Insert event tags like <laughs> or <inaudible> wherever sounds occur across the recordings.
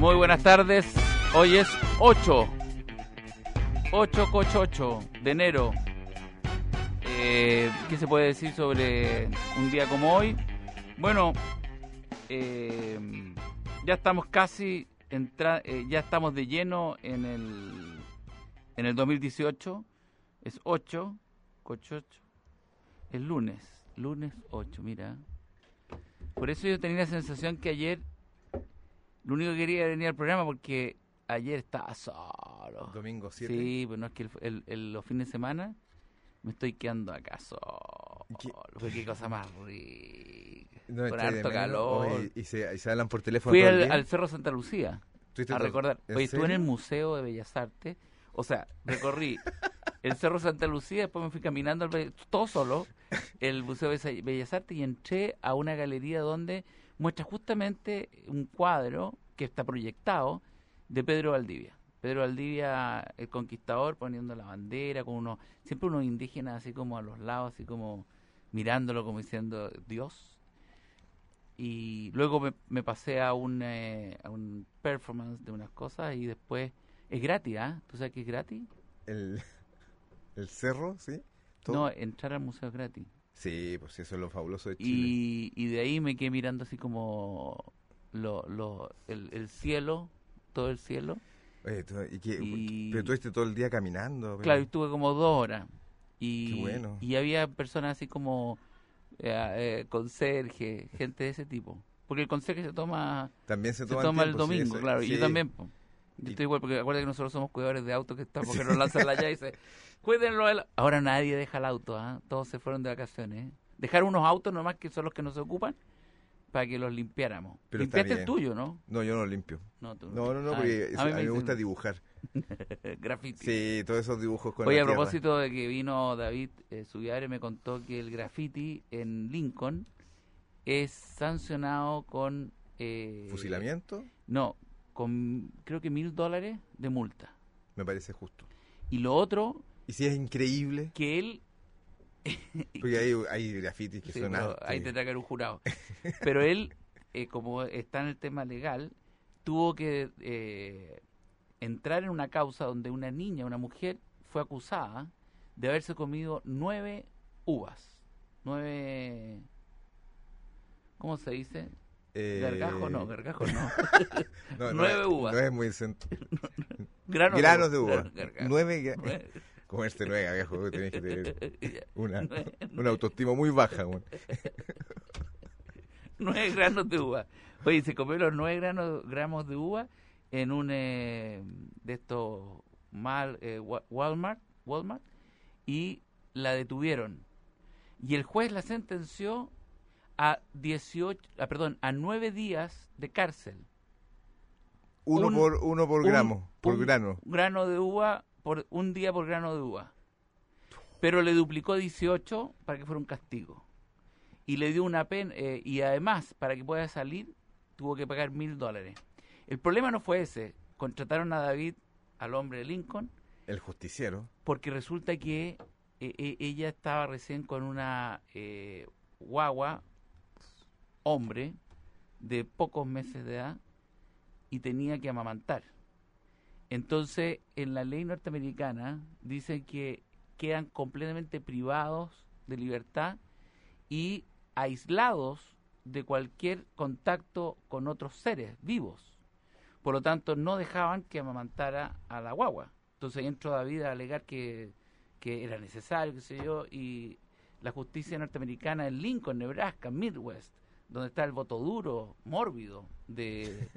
Muy buenas tardes. Hoy es 8. 8 8 de enero. Eh, ¿Qué se puede decir sobre un día como hoy? Bueno, eh, ya estamos casi, entra, eh, ya estamos de lleno en el, en el 2018. Es 8, 8, 8. El lunes, lunes 8, mira. Por eso yo tenía la sensación que ayer lo único que quería era venir al programa porque ayer estaba solo. Domingo 7. Sí, pero no es que el, el- el- los fines de semana me estoy quedando acá solo. ¿Qué? Qué cosa más rica. No, con harto calor. Oye, y, se, y se hablan por teléfono Fui al, Cerro Santa Lucía ¿Estuviste a recordar. ¿En Oye, estuve en el? Museo de Bellas Artes. O sea, recorrí <laughs> el Cerro Santa Lucía, después me fui caminando al todo solo, el Museo de Bellas Artes y entré a una galería donde muestra justamente un cuadro que está proyectado de Pedro Valdivia. Pedro Valdivia, el conquistador, poniendo la bandera, con unos, siempre unos indígenas así como a los lados, así como mirándolo como diciendo Dios. Y luego me, me pasé a un, eh, a un performance de unas cosas y después es gratis, ¿ah? ¿Tú sabes que es gratis? El, <laughs> el cerro, ¿sí? ¿Todo? No, entrar al museo es gratis. Sí, pues eso es lo fabuloso de Chile. Y, y de ahí me quedé mirando así como lo, lo, el, el cielo, todo el cielo. Oye, tú- ¿y Pero tú estuviste todo el día caminando. pero- Claro, y estuve como dos horas. Y, Qué bueno. y había personas así como eh, eh, conserje, gente de ese tipo. Porque el conserje se toma, También se se toma, el sí, domingo, eso- claro. Y yo también. po. Yo estoy igual, porque acuérdate que nosotros somos cuidadores de autos que están porque nos lanzan la <laughs> llave y dice, cuídenlo. el-". Ahora nadie deja el auto, ¿ah? todos se fueron de vacaciones. ¿eh? Dejaron unos autos nomás que son los que nos ocupan para que los limpiáramos. Pero Limpiaste el tuyo, ¿no? No, yo no lo limpio. No, tú No, no, no, porque a mí me dicen gusta <laughs> dibujar. graffiti. Sí, todos esos dibujos con Oye, la a tierra. propósito de que vino David eh, Subiare, me contó que el graffiti en Lincoln es sancionado con... eh, ¿Fusilamiento? No, con creo que mil dólares de multa. Me parece justo. Y lo otro, Y si es increíble, que él... <laughs> porque hay, hay grafitis que Sí, son pero ahí tendrá que haber un jurado. <laughs> Pero él, eh, como está en el tema legal, tuvo que eh, entrar en una causa donde una niña, una mujer, fue acusada de haberse comido nueve uvas. Nueve... ¿Cómo se dice? Eh, Gargajo no, <laughs> gargajo no. nueve uvas. No es muy cent- Granos, <laughs> Granos de uva. Nueve gra- Nueve- <laughs> Comerse nueve gargajos, tenés que tener una, una autoestima muy baja. nueve granos de uva. Oye, se comió los nueve granos, gramos de uva en un eh, de estos mal eh, Wa- Walmart, Walmart y la detuvieron. Y el juez la sentenció a 18, ah, perdón, a nueve días de cárcel. Uno Un- por uno por Un- gramo, por un grano. grano de uva por un día por grano de uva. Pero le duplicó 18 para que fuera un castigo. Y le dio una pena, eh, y además, para que pueda salir, tuvo que pagar mil dólares. El problema no fue ese. Contrataron a David, al hombre de Lincoln, El justiciero. porque resulta que eh, eh, ella estaba recién con una eh, guagua, hombre, de pocos meses de edad, y tenía que amamantar. Entonces, en la ley norteamericana dice que quedan completamente privados de libertad y aislados de cualquier contacto con otros seres vivos. Por lo tanto, no dejaban que amamantara a la guagua. Entonces entró David a alegar que, que era necesario, qué sé yo, y la justicia norteamericana en Lincoln, Nebraska, Midwest, donde está el voto duro, mórbido de,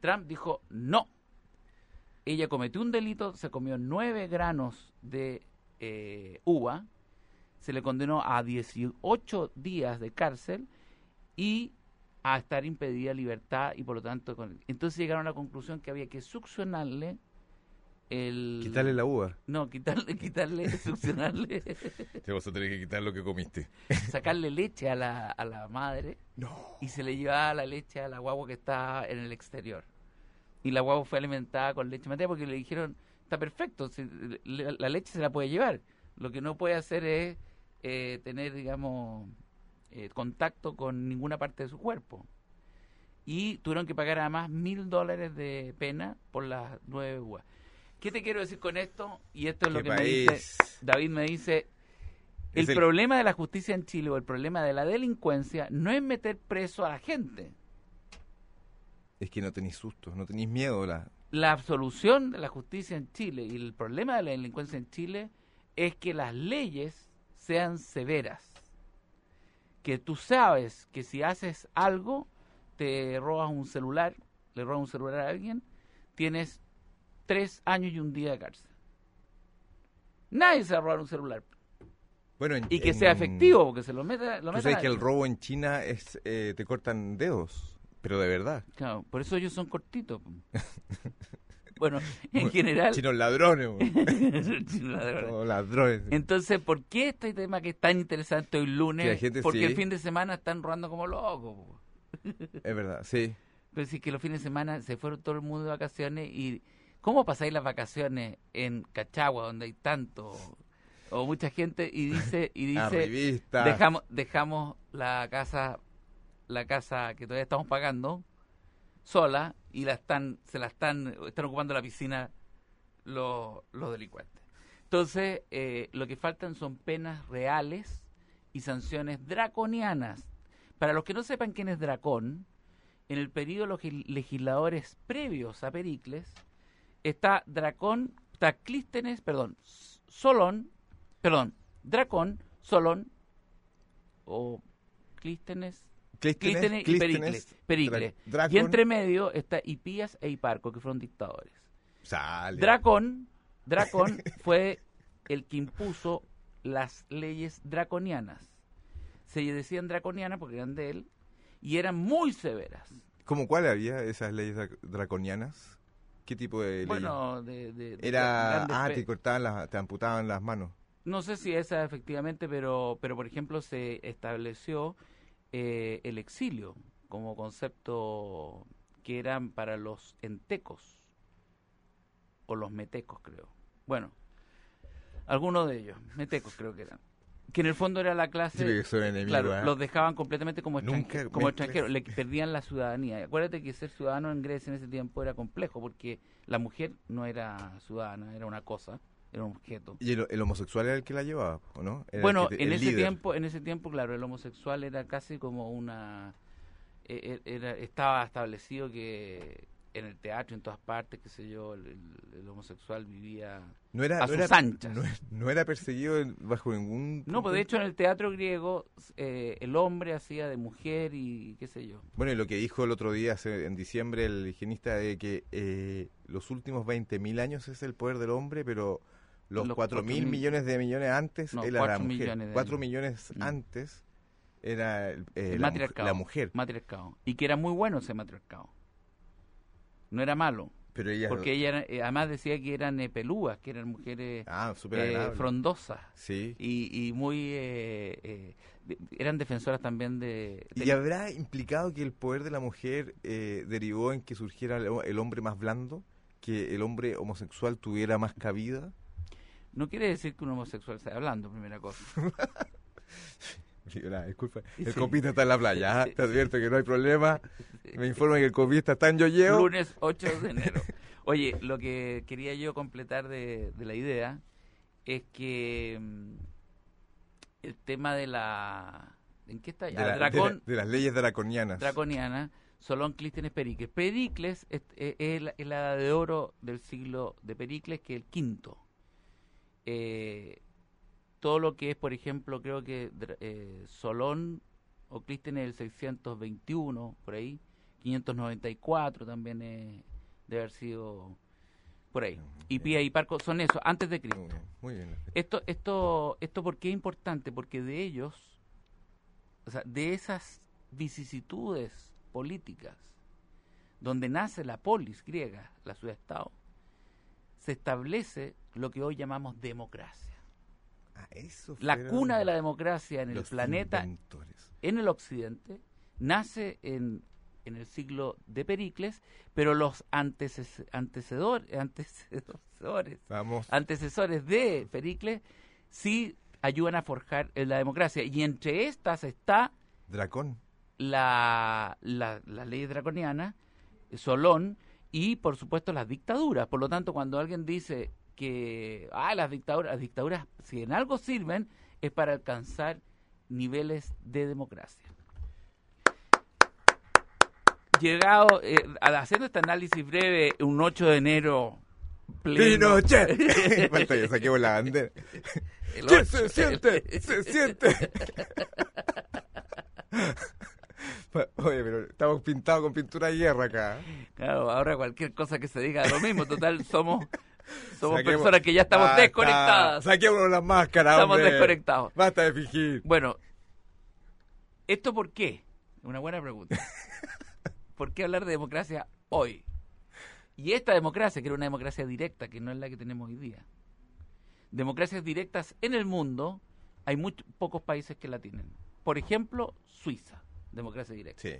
Trump, dijo no. Ella cometió un delito, se comió nueve granos de eh, uva, se le condenó a 18 días de cárcel y a estar impedida libertad y por lo tanto entonces llegaron a la conclusión que había que succionarle el Quitarle la uva. no quitarle quitarle <laughs> succionarle Te vas a tener que quitar lo que comiste. <laughs> sacarle leche a la, a la madre No. y se le llevaba la leche a la guagua que está en el exterior y la guagua fue alimentada con leche materna porque le dijeron está perfecto si- le- la leche se la puede llevar lo que no puede hacer es eh, tener digamos eh, contacto con ninguna parte de su cuerpo y tuvieron que pagar además mil dólares de pena por las nueve uvas. ¿Qué te quiero decir con esto? Y esto es lo ¿Qué que me dice? David me dice, el, el- problema de la justicia en Chile o el problema de la delincuencia no es meter preso a la gente. Es que no tenéis susto, no tenéis miedo. La... La absolución de la justicia en Chile y el problema de la delincuencia en Chile es que las leyes sean severas. Que tú sabes que si haces algo, te robas un celular, le robas un celular a alguien, tienes tres años y un día de cárcel. Nadie se va a robar un celular. Bueno, en- Y que en- sea efectivo, porque se lo meta. Lo Tú sabes que el robo en China es eh, te cortan dedos, pero de verdad. Claro, por eso ellos son cortitos. <laughs> bueno, en general. Chinos ladrones, weón. <laughs> Chino ladrón. Todos ladrones. Entonces, ¿por qué este tema que es tan interesante hoy lunes? Que la gente Porque sí. el fin de semana están robando como locos. Es verdad, sí. Pero sí que los fines de semana se fueron todo el mundo de vacaciones y ¿cómo pasáis las vacaciones en Cachagua donde hay tanto o mucha gente y dice y <laughs> dice dejamos dejamos la casa la casa que todavía estamos pagando sola y la están se la están están ocupando la piscina los, los delincuentes entonces eh, lo que faltan son penas reales y sanciones draconianas. Para los que no sepan quién es dracón en el periodo de los legisladores previos a Pericles está Dracón, está Clístenes, perdón, Solón, perdón, Dracón, Solón o Clístenes, Clístenes y Pericles. Dra- Y entre medio está Hipías e Hiparco, que fueron dictadores. Sale. Dracón, <laughs> Dracón fue el que impuso las leyes draconianas. Se decían draconianas porque eran de él y eran muy severas. ¿Cómo cuál había esas leyes dra- draconianas? ¿Qué tipo de? Bueno, de, Era, ah, te cortaban las, te amputaban las manos. No sé si esa efectivamente, pero, pero por ejemplo se estableció eh, el exilio como concepto que eran para los entecos o los metecos, creo. Bueno, algunos de ellos, metecos creo que eran. Que en el fondo era la clase... Sí, Claro, ¿eh? los dejaban completamente como, Nunca extranjeros, como extranjeros, le perdían la ciudadanía. Acuérdate que ser ciudadano en Grecia en ese tiempo era complejo porque la mujer no era ciudadana, era una cosa, era un objeto. ¿Y el, el homosexual era el que la llevaba, o no? Era Bueno, te- en ese líder. tiempo, en ese tiempo, claro, el homosexual era casi como una eh, eh, era, estaba establecido que en el teatro, en todas partes, qué sé yo, el, el- el homosexual vivía No era, a no sus era, anchas. No, no era perseguido bajo ningún... No, pues de hecho en el teatro griego eh, el hombre hacía de mujer y qué sé yo. Bueno, y lo que dijo el otro día, en diciembre, el higienista, de que eh, los últimos 20.000 años es el poder del hombre, pero los, Los 4.000 4.000 millones de millones antes No, era la 4 mujer. millones de 4 años. millones Mm. antes era eh, El la, mujer, matriarcado. la mujer. Matriarcado. Y que era muy bueno ese matriarcado. No era malo. Pero ella... Porque ella era- eh, además decía que eran eh, pelúas, que eran mujeres Ah, eh, frondosas. Sí. y, y muy eh, eh, eran defensoras también de, de- ¿Y habrá implicado que el poder de la mujer eh, derivó en que surgiera el, el hombre más blando? ¿Que el hombre homosexual tuviera más cabida? no quiere decir que un homosexual esté hablando primera cosa <laughs> <laughs> Disculpa. Sí. El copista está en la playa. Sí, te advierto que no hay problema. Me informan que el copista está en yoyeo. lunes 8 de enero oye lo que quería yo completar de, de la idea es que mm, el tema de la ¿en qué está? de, Ah, la- de dracón la- de las leyes draconianas. draconiana Solón Clístenes Pericles Pericles es, es- es la, es la de oro del siglo de Pericles que es el quinto eh, todo lo que es, por ejemplo, creo que eh, Solón o Clístenes del 621, por ahí, 594 también es, debe haber sido por ahí. Y Pía y Parco son eso, antes de Muy Cristo. bien, muy bien. Esto, esto, esto, ¿por qué es importante? Porque de ellos, o sea, de esas vicisitudes políticas, donde nace la polis griega, la ciudad-estado, se establece lo que hoy llamamos democracia. Ah, eso La cuna de la democracia en el planeta, inventores. en el occidente, nace en, en el siglo de Pericles, pero los anteces- antecedor- antecesores, Vamos. antecesores de Pericles sí ayudan a forjar eh, la democracia. Y entre estas está Dracón. la, la, la ley draconiana, Solón, y por supuesto las dictaduras. Por lo tanto, cuando alguien dice que ah, las dictaduras, las dictaduras, si en algo sirven, es para alcanzar niveles de democracia. Llegado, eh, haciendo este análisis breve, un 8 de enero pleno. ¡Pinochet! <laughs> <laughs> Falta que saquemos la bandera. ¿Qué se siente? ¡Se siente! <laughs> Oye, pero estamos pintados con pintura de guerra acá. Claro, ahora cualquier cosa que se diga lo mismo. Total, somos, somos Saquemos- personas que ya estamos Basta. desconectadas. Saquémonos las máscaras, Estamos hombre. desconectados. Basta de fingir. Bueno, ¿esto por qué? Una buena pregunta. <laughs> ¿Por qué hablar de democracia hoy? Y esta democracia, que era una democracia directa, que no es la que tenemos hoy día. Democracias directas en el mundo, hay muy pocos países que la tienen. Por ejemplo, Suiza, democracia directa. Sí.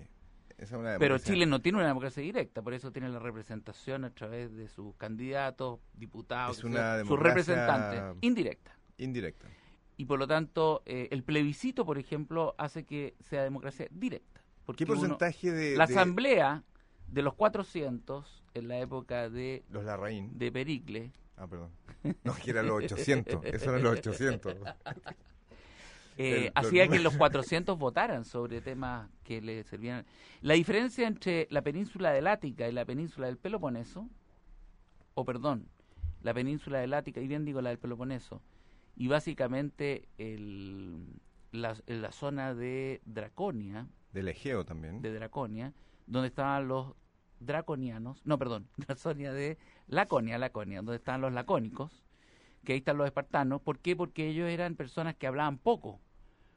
Esa es una Pero. Chile no tiene una democracia directa, por eso tiene la representación a través de sus candidatos, diputados, Es una sus representantes, indirecta. Indirecta. Y por lo tanto, eh, el plebiscito, por ejemplo, hace que sea democracia directa. Porque ¿Qué uno- porcentaje de, la de asamblea de los 400, en la época de, los Larraín? de Pericles, Ah, perdón. No, que eran los 800. Eso eran los 800. <laughs> eh, hacía que los 400 votaran sobre temas que le servían. La diferencia entre la península del Ática y la península del Peloponeso, o perdón, la península del Ática, y bien digo la del Peloponeso, y básicamente el, la, la zona de Draconia, Del Egeo también. de Draconia, donde estaban los draconianos, no, perdón, <laughs> la zona de Laconia, Laconia, donde estaban los lacónicos, que ahí están los espartanos. ¿Por qué? Porque ellos eran personas que hablaban poco,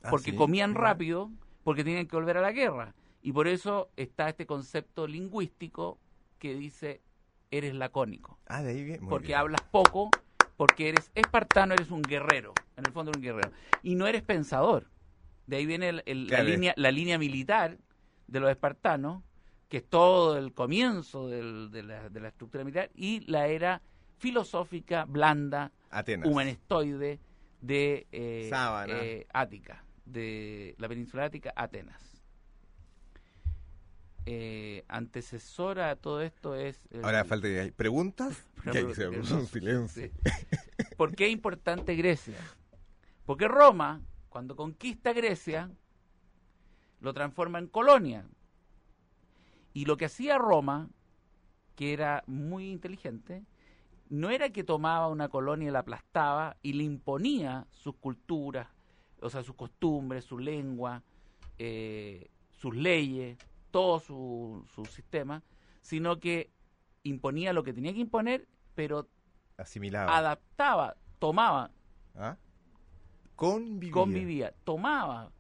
Ah, porque ¿sí? comían rápido, porque tenían que volver a la guerra. Y por eso está este concepto lingüístico que dice, eres lacónico, Ah, de ahí muy porque bien. hablas poco, porque eres espartano, eres un guerrero, en el fondo eres un guerrero. Y no eres pensador. De ahí viene el- el- Claro. la, línea, la línea militar de los espartanos, que es todo el comienzo del- de, la, de la estructura militar, y la era filosófica, blanda, Atenas. humanistoide de eh, eh, Ática, de la península ática, Atenas. Eh, antecesora a todo esto es... el- Ahora falta que hay preguntas. <laughs> Que se un silencio. sí. ¿Por qué es importante Grecia? Porque Roma, cuando conquista Grecia, lo transforma en colonia. Y lo que hacía Roma, que era muy inteligente, no era que tomaba una colonia y la aplastaba y le imponía sus culturas, o sea, sus costumbres, su lengua, eh, sus leyes, todo su, su sistema, sino que imponía lo que tenía que imponer, pero Asimilaba. adaptaba, tomaba, ¿Ah? Convivía. convivía, tomaba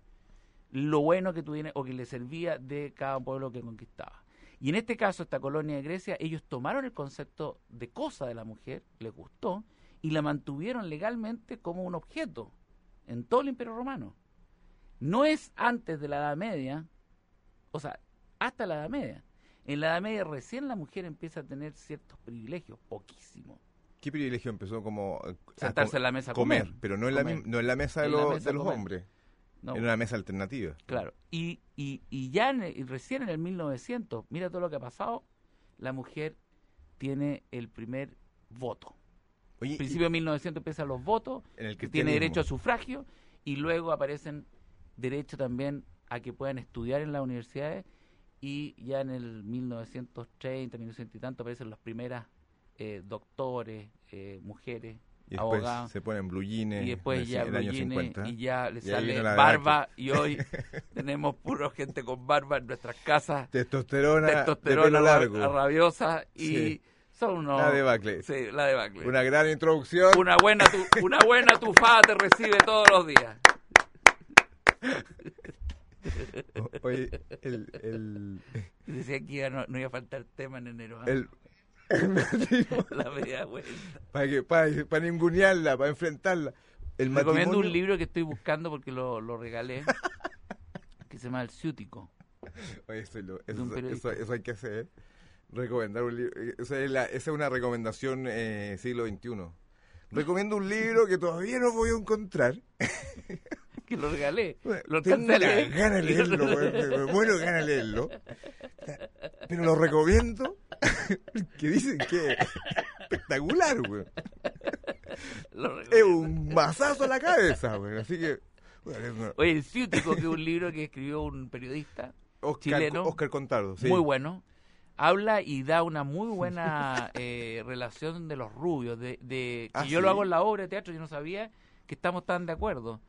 lo bueno que tuviera o que le servía de cada pueblo que conquistaba. Y en este caso, esta colonia de Grecia, ellos tomaron el concepto de cosa de la mujer, les gustó, y la mantuvieron legalmente como un objeto en todo el Imperio Romano. No es antes de la Edad Media, o sea, hasta la Edad Media. En la Edad Media recién la mujer empieza a tener ciertos privilegios, poquísimo. ¿Qué privilegio empezó como a Sentarse en la mesa a comer, comer. pero no en la Comer. no en la mesa de, En la los- mesa de los comer. hombres, No, en una mesa alternativa. Claro, y, y, y ya en y recién en el 1900, mira todo lo que ha pasado, la mujer tiene el primer voto. Oye, principio de 1900 empiezan los votos, en el que tiene derecho a sufragio, y luego aparecen derecho también a que puedan estudiar en las universidades, y ya en el 1930, 1900 y tanto aparecen las primeras eh, doctores, eh, mujeres, y después se ponen blue jeans y después ya el año blue jeans, 50. y ya le Y sale barba y hoy <laughs> tenemos puro gente con barba en nuestras casas Testosterona, testosterona largo. rabiosa y Sí. son unos La debacle. sí, la debacle. Una gran introducción. Una buena tu- una buena tufada te recibe todos los días. Oye, el, el, Decía que iba- no, no iba a faltar tema en enero. ¿ah? el, <laughs> <laughs> La media vuelta. para, que, para, para ningunearla, para enfrentarla. El Recomiendo matrimonio- un libro que estoy buscando porque lo, lo regalé, <laughs> que se llama El Ciútico. Oye, eso, lo- eso, eso- eso hay que hacer. Recomendar un libro. eh, Esa es, la- esa es una recomendación eh, siglo XXI. Recomiendo un libro que todavía no voy a encontrar. que lo regalé. Lo tengo una leer. gana leerlo, me- me muero gana leerlo. Pero lo recomiendo, <laughs> que dicen que es espectacular, weón. Es un mazazo a la cabeza, weón. Así que, bueno, Oye, El Ciútico, que es un libro que escribió un periodista Oscar, chileno. Oscar Contardo, sí. muy bueno. Habla y da una muy <laughs> buena eh, relación de los rubios. De, de- que Ah, yo ¿sí? lo hago en la obra de teatro, yo no sabía que estamos tan de acuerdo.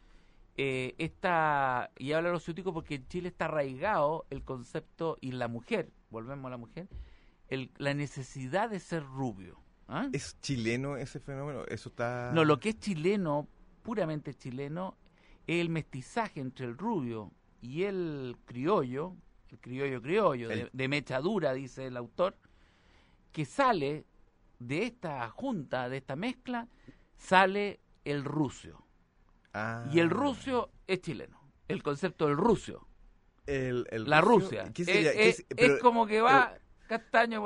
Eh, esta, y habla de los ciúticos porque en Chile está arraigado el concepto y la mujer, volvemos a la mujer, el, la necesidad de ser rubio. ¿ah? ¿Es chileno ese fenómeno? Eso está... No, lo que es chileno, puramente chileno, es el mestizaje entre el rubio y el criollo, el criollo criollo, de, El- de mecha dura, dice el autor, que sale de esta junta, de esta mezcla, sale el rucio. Ah. Y el rucio es chileno. El concepto del rucio, El, el la Rusia. ¿Qué Es- sería? es, ¿Qué es, se- pero- como que va castaño.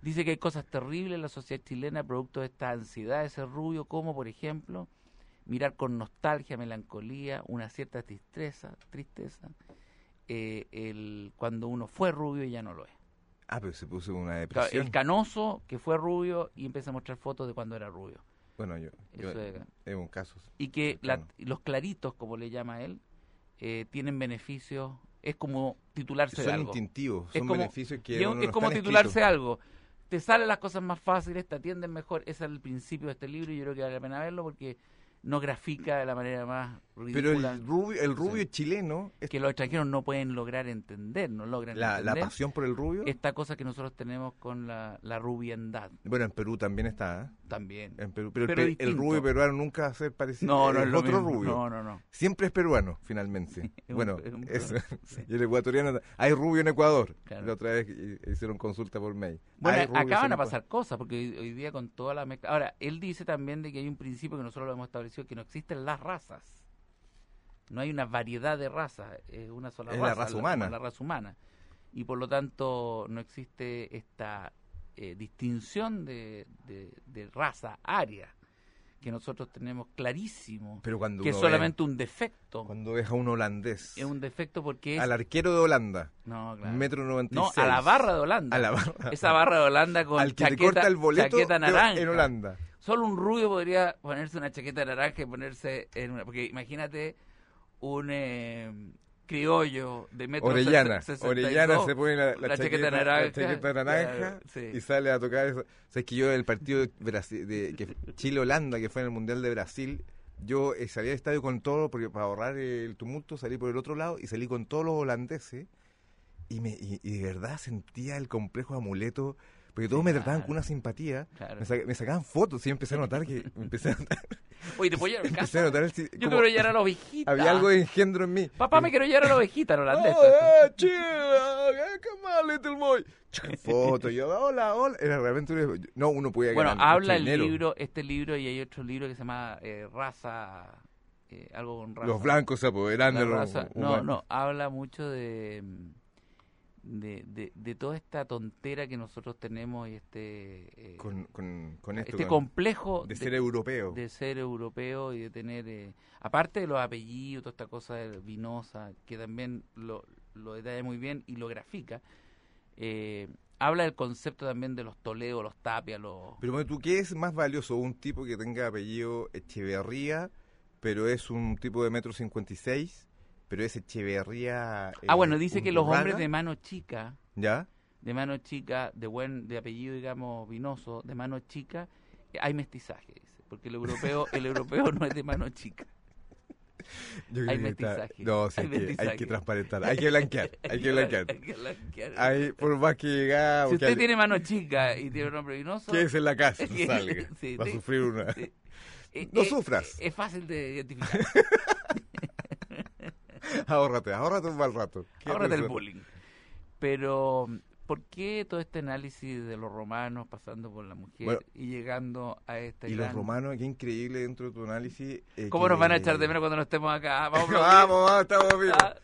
Dice que hay cosas terribles en la sociedad chilena producto de esta ansiedad de ser rubio, como por ejemplo mirar con nostalgia, melancolía, una cierta tristeza, tristeza, eh, el, cuando uno fue rubio y ya no lo es. Ah, pero se puso una depresión. El canoso que fue rubio y empieza a mostrar fotos de cuando era rubio. Bueno, yo, yo Eso es- es un caso. y que la- los claritos, como le llama él, eh, tienen beneficios, es como titularse de Son algo. instintivos, Es son como- beneficios que es, uno es no como titularse algo. Te salen las cosas más fáciles, te atienden mejor. Ese es el principio de este libro y yo creo que vale la pena verlo porque no grafica de la manera más Pero ridícula el rubio, el rubio Sí. chileno, es que los extranjeros no pueden lograr entender, no logran la, pasión por el rubio. esta cosa que nosotros tenemos con la, la rubiandad Bueno, en Perú también está, ¿eh? también. En Perú. Pero, el Pero rubio peruano nunca va a ser parecido. No, lo otro rubio. No, no, no. Siempre es peruano, finalmente. <laughs> es un- bueno, es un. <laughs> Y el ecuatoriano. Hay rubio en Ecuador. Claro. La otra vez hi- hicieron consulta por mail. Bueno, acá van a pasar cosas, porque hoy, hoy día con toda la mezcla... Ahora, él dice también de que hay un principio que nosotros lo hemos establecido, que no existen las razas. No hay una variedad de razas, es una sola Es la raza. raza humana. La raza humana. Y por lo tanto no existe esta eh, distinción de, de- de raza aria, que nosotros tenemos clarísimo, Pero cuando que es ve- solamente un defecto. Cuando ves a un holandés. Es un defecto porque es... Al arquero de Holanda. No, claro. Metro noventa y No, seis. a la barra de Holanda. A la barra. Esa barra de Holanda con Al que chaqueta, corta el boleto chaqueta naranja. en Holanda. Solo un rubio podría ponerse una chaqueta naranja y ponerse en una... Porque imagínate un eh, criollo de metro Orellana. ses- 62, Orellana se pone la, la la chaqueta naranja, la chaqueta naranja claro, y sale a tocar eso. O sea, es que yo el partido de, Brasil- de que Chile-Holanda, que fue en el Mundial de Brasil, yo eh, salí al estadio con todo, porque para ahorrar el tumulto salí por el otro lado y salí con todos los holandeses y, me, y, y de verdad sentía el complejo amuleto, porque todos me trataban con una simpatía. Claro. Me, sa- me sacaban fotos y empecé a notar que empecé a notar, <laughs> Oye, ¿te puedo llevar <laughs> empecé a notar el, si- Yo como quiero llevar a la ovejita. había algo de engendro en mí. Papá, me quiero llevar a la ovejita en holandés. Oh, eh, Chile, eh, come on, little boy. Foto, yo, hola, hola. Era realmente un- No, uno podía Bueno, habla el dinero. libro, este libro, y hay otro libro que se llama eh, Raza... eh, algo con raza. Los blancos se apoderan de los no, no, habla mucho de, de, de, de toda esta tontera que nosotros tenemos y este, eh, Con, con, con esto, este con- complejo de ser europeo. de ser europeo y de tener, eh, aparte de los apellidos, toda esta cosa de vinosa, que también lo, lo detalla muy bien y lo grafica, eh, habla del concepto también de los Toledo, los Tapia, los... Pero bueno, ¿tú qué es más valioso? ¿Un tipo que tenga apellido Echeverría, pero es un tipo de metro cincuenta y seis, pero es Echeverría... ah, eh, bueno, dice que los hombres de mano chica ¿Ya? de mano chica, de buen, de apellido digamos vinoso, de mano chica, eh, hay mestizaje, dice, porque el europeo, el europeo no es de mano chica. <laughs> Yo creo Hay que está- mestizaje, No, sí, hay que, hay que transparentar, hay que blanquear, hay que <laughs> blanquear. Hay que blanquear. Por más que llegamos, si usted tiene mano chica y tiene un hombre vinoso, que es en la casa, <laughs> salga, sí, va a sí, sufrir una... Eh, No eh, sufras. eh, Es fácil de identificar. <laughs> ahórrate, ahórrate un mal rato. ¿Qué Ahórrate el bullying. Pero, ¿por qué todo este análisis de los romanos pasando por la mujer Bueno. y llegando a este Y los romanos, qué increíble dentro de tu análisis. eh, ¿Cómo que- nos van a echar de menos cuando no estemos acá? <laughs> Vamos, <laughs> vamos, vamos, estamos vivos. Ah,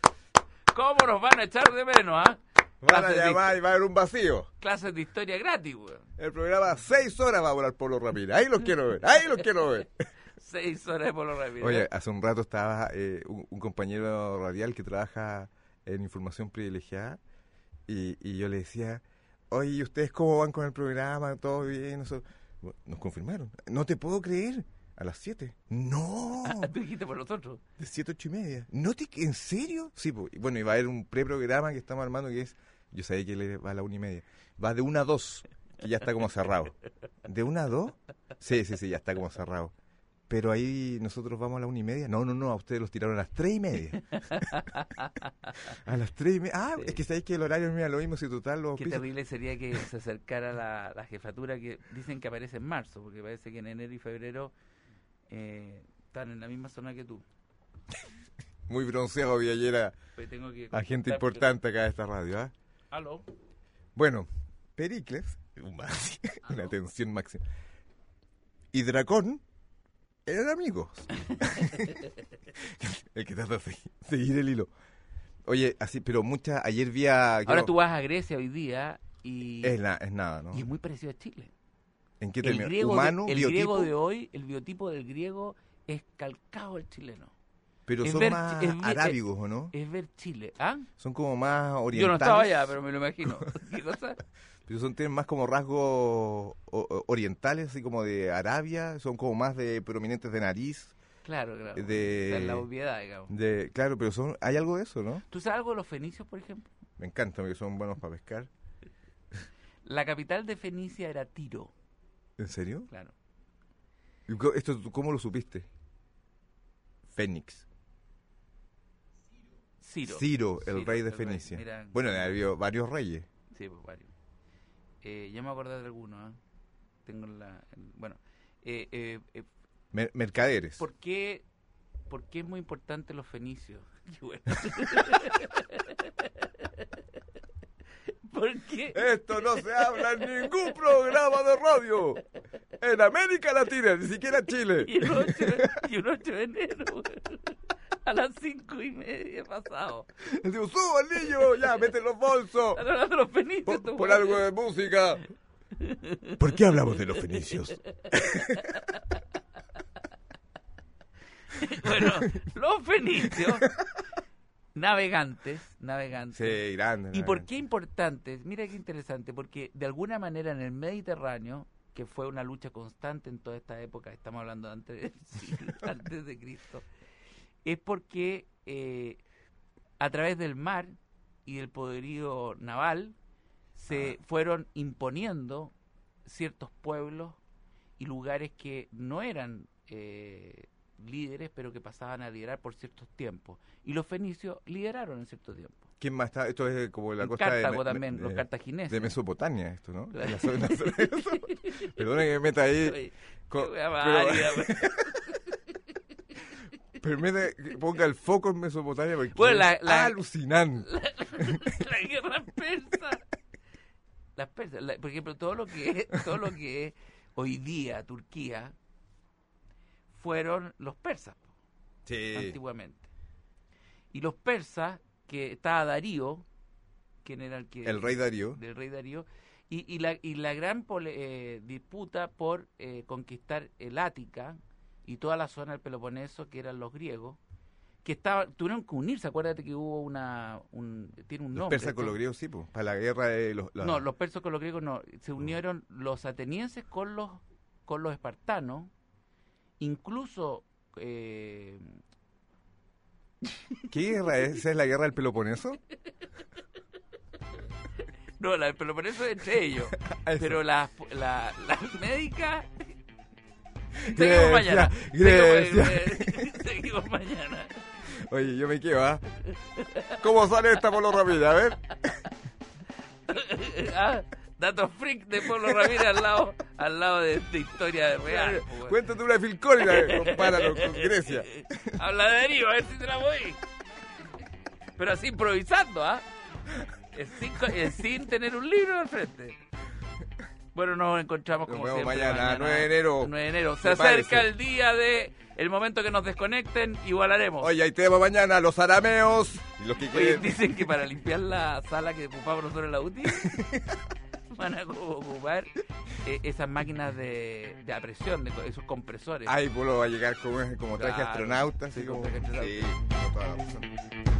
¿Cómo nos van a echar de menos, ah? Van a de, llamar y va a haber un vacío. clases de historia gratis, weón. El programa seis horas va a volar por los Ramírez. Ahí los quiero ver, ahí los quiero ver. <laughs> Seis horas de Polo Ramírez. Oye, hace un rato estaba eh, un, un compañero radial que trabaja en información privilegiada y, y yo le decía, oye, ¿y ustedes cómo van con el programa? ¿Todo bien? Nosotros- Nos confirmaron. No te puedo creer. A las 7. No. <laughs> Ah, Tú dijiste por nosotros. De 7, 8 y media. ¿No te, ¿En serio? Sí, pues, bueno, y va a haber un preprograma que estamos armando que es, yo sabía que le va a la una y media. Va de 1 a 2, que ya está como cerrado. ¿De 1 a 2? Sí, sí, sí, ya está como cerrado. Pero ahí nosotros vamos a la una y media. No, no, no, a ustedes los tiraron a las 3 y media. <laughs> <laughs> a las 3 y media. Ah, Sí. es que sabéis que el horario mira lo mismo si total los Qué pisos- terrible sería que se acercara la, la jefatura que dicen que aparece en marzo, porque parece que en enero y febrero eh, están en la misma zona que tú. <laughs> Muy bronceado, Villallera. Pues tengo que Agente contestar, importante acá de esta radio, ¿ah? pero- Aló. Bueno, Pericles, una tensión máxima. Y Dracón eran amigos. <laughs> el que trata de segui- seguir el hilo. Oye, así, pero mucha, ayer vi a... Ahora creo- tú vas a Grecia hoy día y, Es, na- es nada, ¿no? y es muy parecido a Chile. ¿En qué El término? griego, de- Humano, el biotipo, griego de hoy, el biotipo del griego es calcado al chileno. pero es son ver- más es arábigos, ¿o no? Es ver Chile. ¿Ah? Son como más orientales. Yo no estaba allá, pero me lo imagino. <laughs> ¿Qué cosa? Pero son, tienen más como rasgos orientales, así como de Arabia, son como más de prominentes de nariz, Claro, claro. De- la obviedad, digamos. de claro, pero son hay algo de eso, ¿no? ¿Tú sabes algo de los fenicios, por ejemplo? Me encanta porque son buenos para pescar. La capital de Fenicia era Tiro, ¿En serio? claro. ¿Y co- ¿Esto cómo lo supiste? Fénix. Ciro. Ciro, el Ciro, rey de el rey. Fenicia. Mira, bueno, ha habido varios reyes. Sí, pues varios. Eh, ya me acordé de algunos. ¿ah? Tengo la. el- bueno, eh, eh, eh, Mer- mercaderes. ¿por, qué, ¿por qué es muy importante los fenicios? <laughs> Bueno. <laughs> ¿Por qué? Esto no se habla en ningún programa de radio. En América Latina, ni siquiera Chile. Y un 8, y un 8 de enero, <laughs> a las cinco y media pasado. Le <laughs> digo, suba al niño, ya, mete los bolsos. <laughs> Hablando de los fenicios. Pon güeyes. algo de música. ¿Por qué hablamos de los fenicios? Bueno, los fenicios, navegantes, navegantes. Sí, grande. ¿Y por qué importantes? Mira qué interesante, porque de alguna manera en el Mediterráneo, que fue una lucha constante en toda esta época, estamos hablando antes de, sí, antes de Cristo, es porque eh, a través del mar y del poderío naval se fueron imponiendo ciertos pueblos y lugares que no eran eh, líderes, pero que pasaban a liderar por ciertos tiempos. Y los fenicios lideraron en cierto tiempo. ¿Quién más está? Esto es como la En costa de, Cartago Me- también, de- los cartagineses. de Mesopotamia, esto, ¿no? Claro. <laughs> Perdona que me meta ahí. Oye, co- qué wea pero- <laughs> Permite que ponga el foco en Mesopotamia porque Bueno, la- es la- alucinante. <laughs> la guerra persa. Las persas, la- por ejemplo, todo lo que es, todo lo que es hoy día Turquía fueron los persas Sí. antiguamente. Y los persas, que estaba Darío, quien era el que El rey Darío. del rey Darío, y, y la, y la gran pole- eh, disputa por eh, conquistar el Ática y toda la zona del Peloponeso, que eran los griegos, que estaban, tuvieron que unirse, acuérdate que hubo una, un, tiene un Los nombre. persas con los griegos, sí, pues, para la guerra de los... la- No, los persas con los griegos no, se unieron los atenienses con los, con los espartanos, incluso... eh, ¿Qué guerra es? ¿Esa es la guerra del Peloponeso? <laughs> no, la del Peloponeso es entre ellos, <laughs> pero las la, las médicas... Seguimos mañana. Grecia. Seguimos, <laughs> <laughs> mañana. Oye, yo me quedo, ¿ah? ¿Cómo sale esta polo rápida? A ver. <laughs> Ah, datos freak de Pablo Ramírez al lado, al lado de, de historia real. pues. Cuéntate una Collins, eh, compáralo con Grecia. Habla de Darío, a ver si te la voy. Pero así improvisando, ¿ah? Es sin, es sin tener un libro al frente. Bueno, nos encontramos Nos como vemos siempre mañana, 9 de enero. 9 de enero. Se acerca el día de el momento que nos desconecten, igual haremos. Oye, ahí tenemos mañana los arameos. Y los que Oye, quieren... dicen que para <laughs> limpiar la sala que ocupamos nosotros en la UTI, <laughs> van a ocupar eh, esas máquinas de, de presión, de co- esos compresores. Ay, Polo va a llegar como, como traje Claro, astronauta. así sí, como, como traje astronauta. sí, con toda la razón.